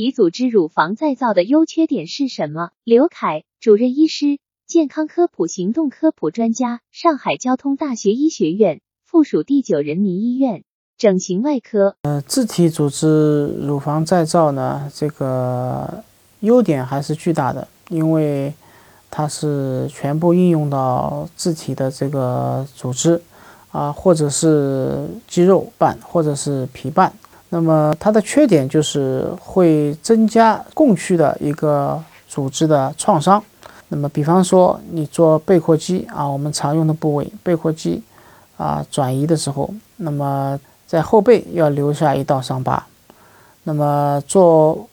体组织乳房再造的优缺点是什么？刘凯，主任医师，健康科普行动科普专家，上海交通大学医学院附属第九人民医院整形外科。呃，自体组织乳房再造呢，这个优点还是巨大的，因为它是全部应用到自体的这个组织啊，或者是肌肉瓣，或者是皮瓣。那么它的缺点就是会增加供区的一个组织的创伤。那么，比方说你做背阔肌啊，我们常用的部位背阔肌啊转移的时候，那么在后背要留下一道伤疤。那么做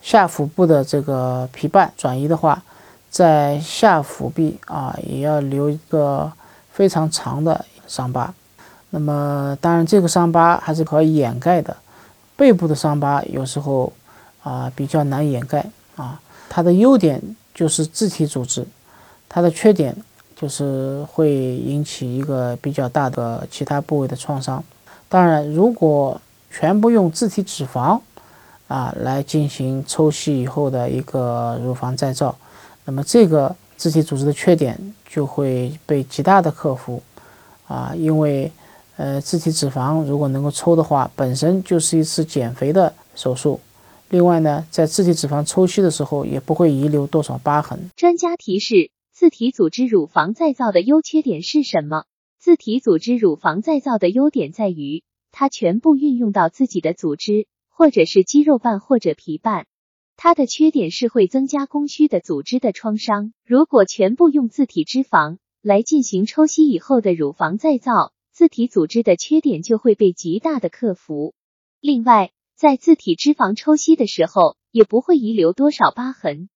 下腹部的这个皮瓣转移的话，在下腹壁啊也要留一个非常长的伤疤。那么当然这个伤疤还是可以掩盖的。背部的伤疤有时候啊比较难掩盖啊，它的优点就是自体组织，它的缺点就是会引起一个比较大的其他部位的创伤。当然，如果全部用自体脂肪啊来进行抽吸以后的一个乳房再造，那么这个自体组织的缺点就会被极大的克服啊，因为。呃，自体脂肪如果能够抽的话，本身就是一次减肥的手术。另外呢，在自体脂肪抽吸的时候，也不会遗留多少疤痕。专家提示：自体组织乳房再造的优缺点是什么？自体组织乳房再造的优点在于，它全部运用到自己的组织，或者是肌肉瓣或者皮瓣。它的缺点是会增加供需的组织的创伤。如果全部用自体脂肪来进行抽吸以后的乳房再造。自体组织的缺点就会被极大的克服。另外，在自体脂肪抽吸的时候，也不会遗留多少疤痕。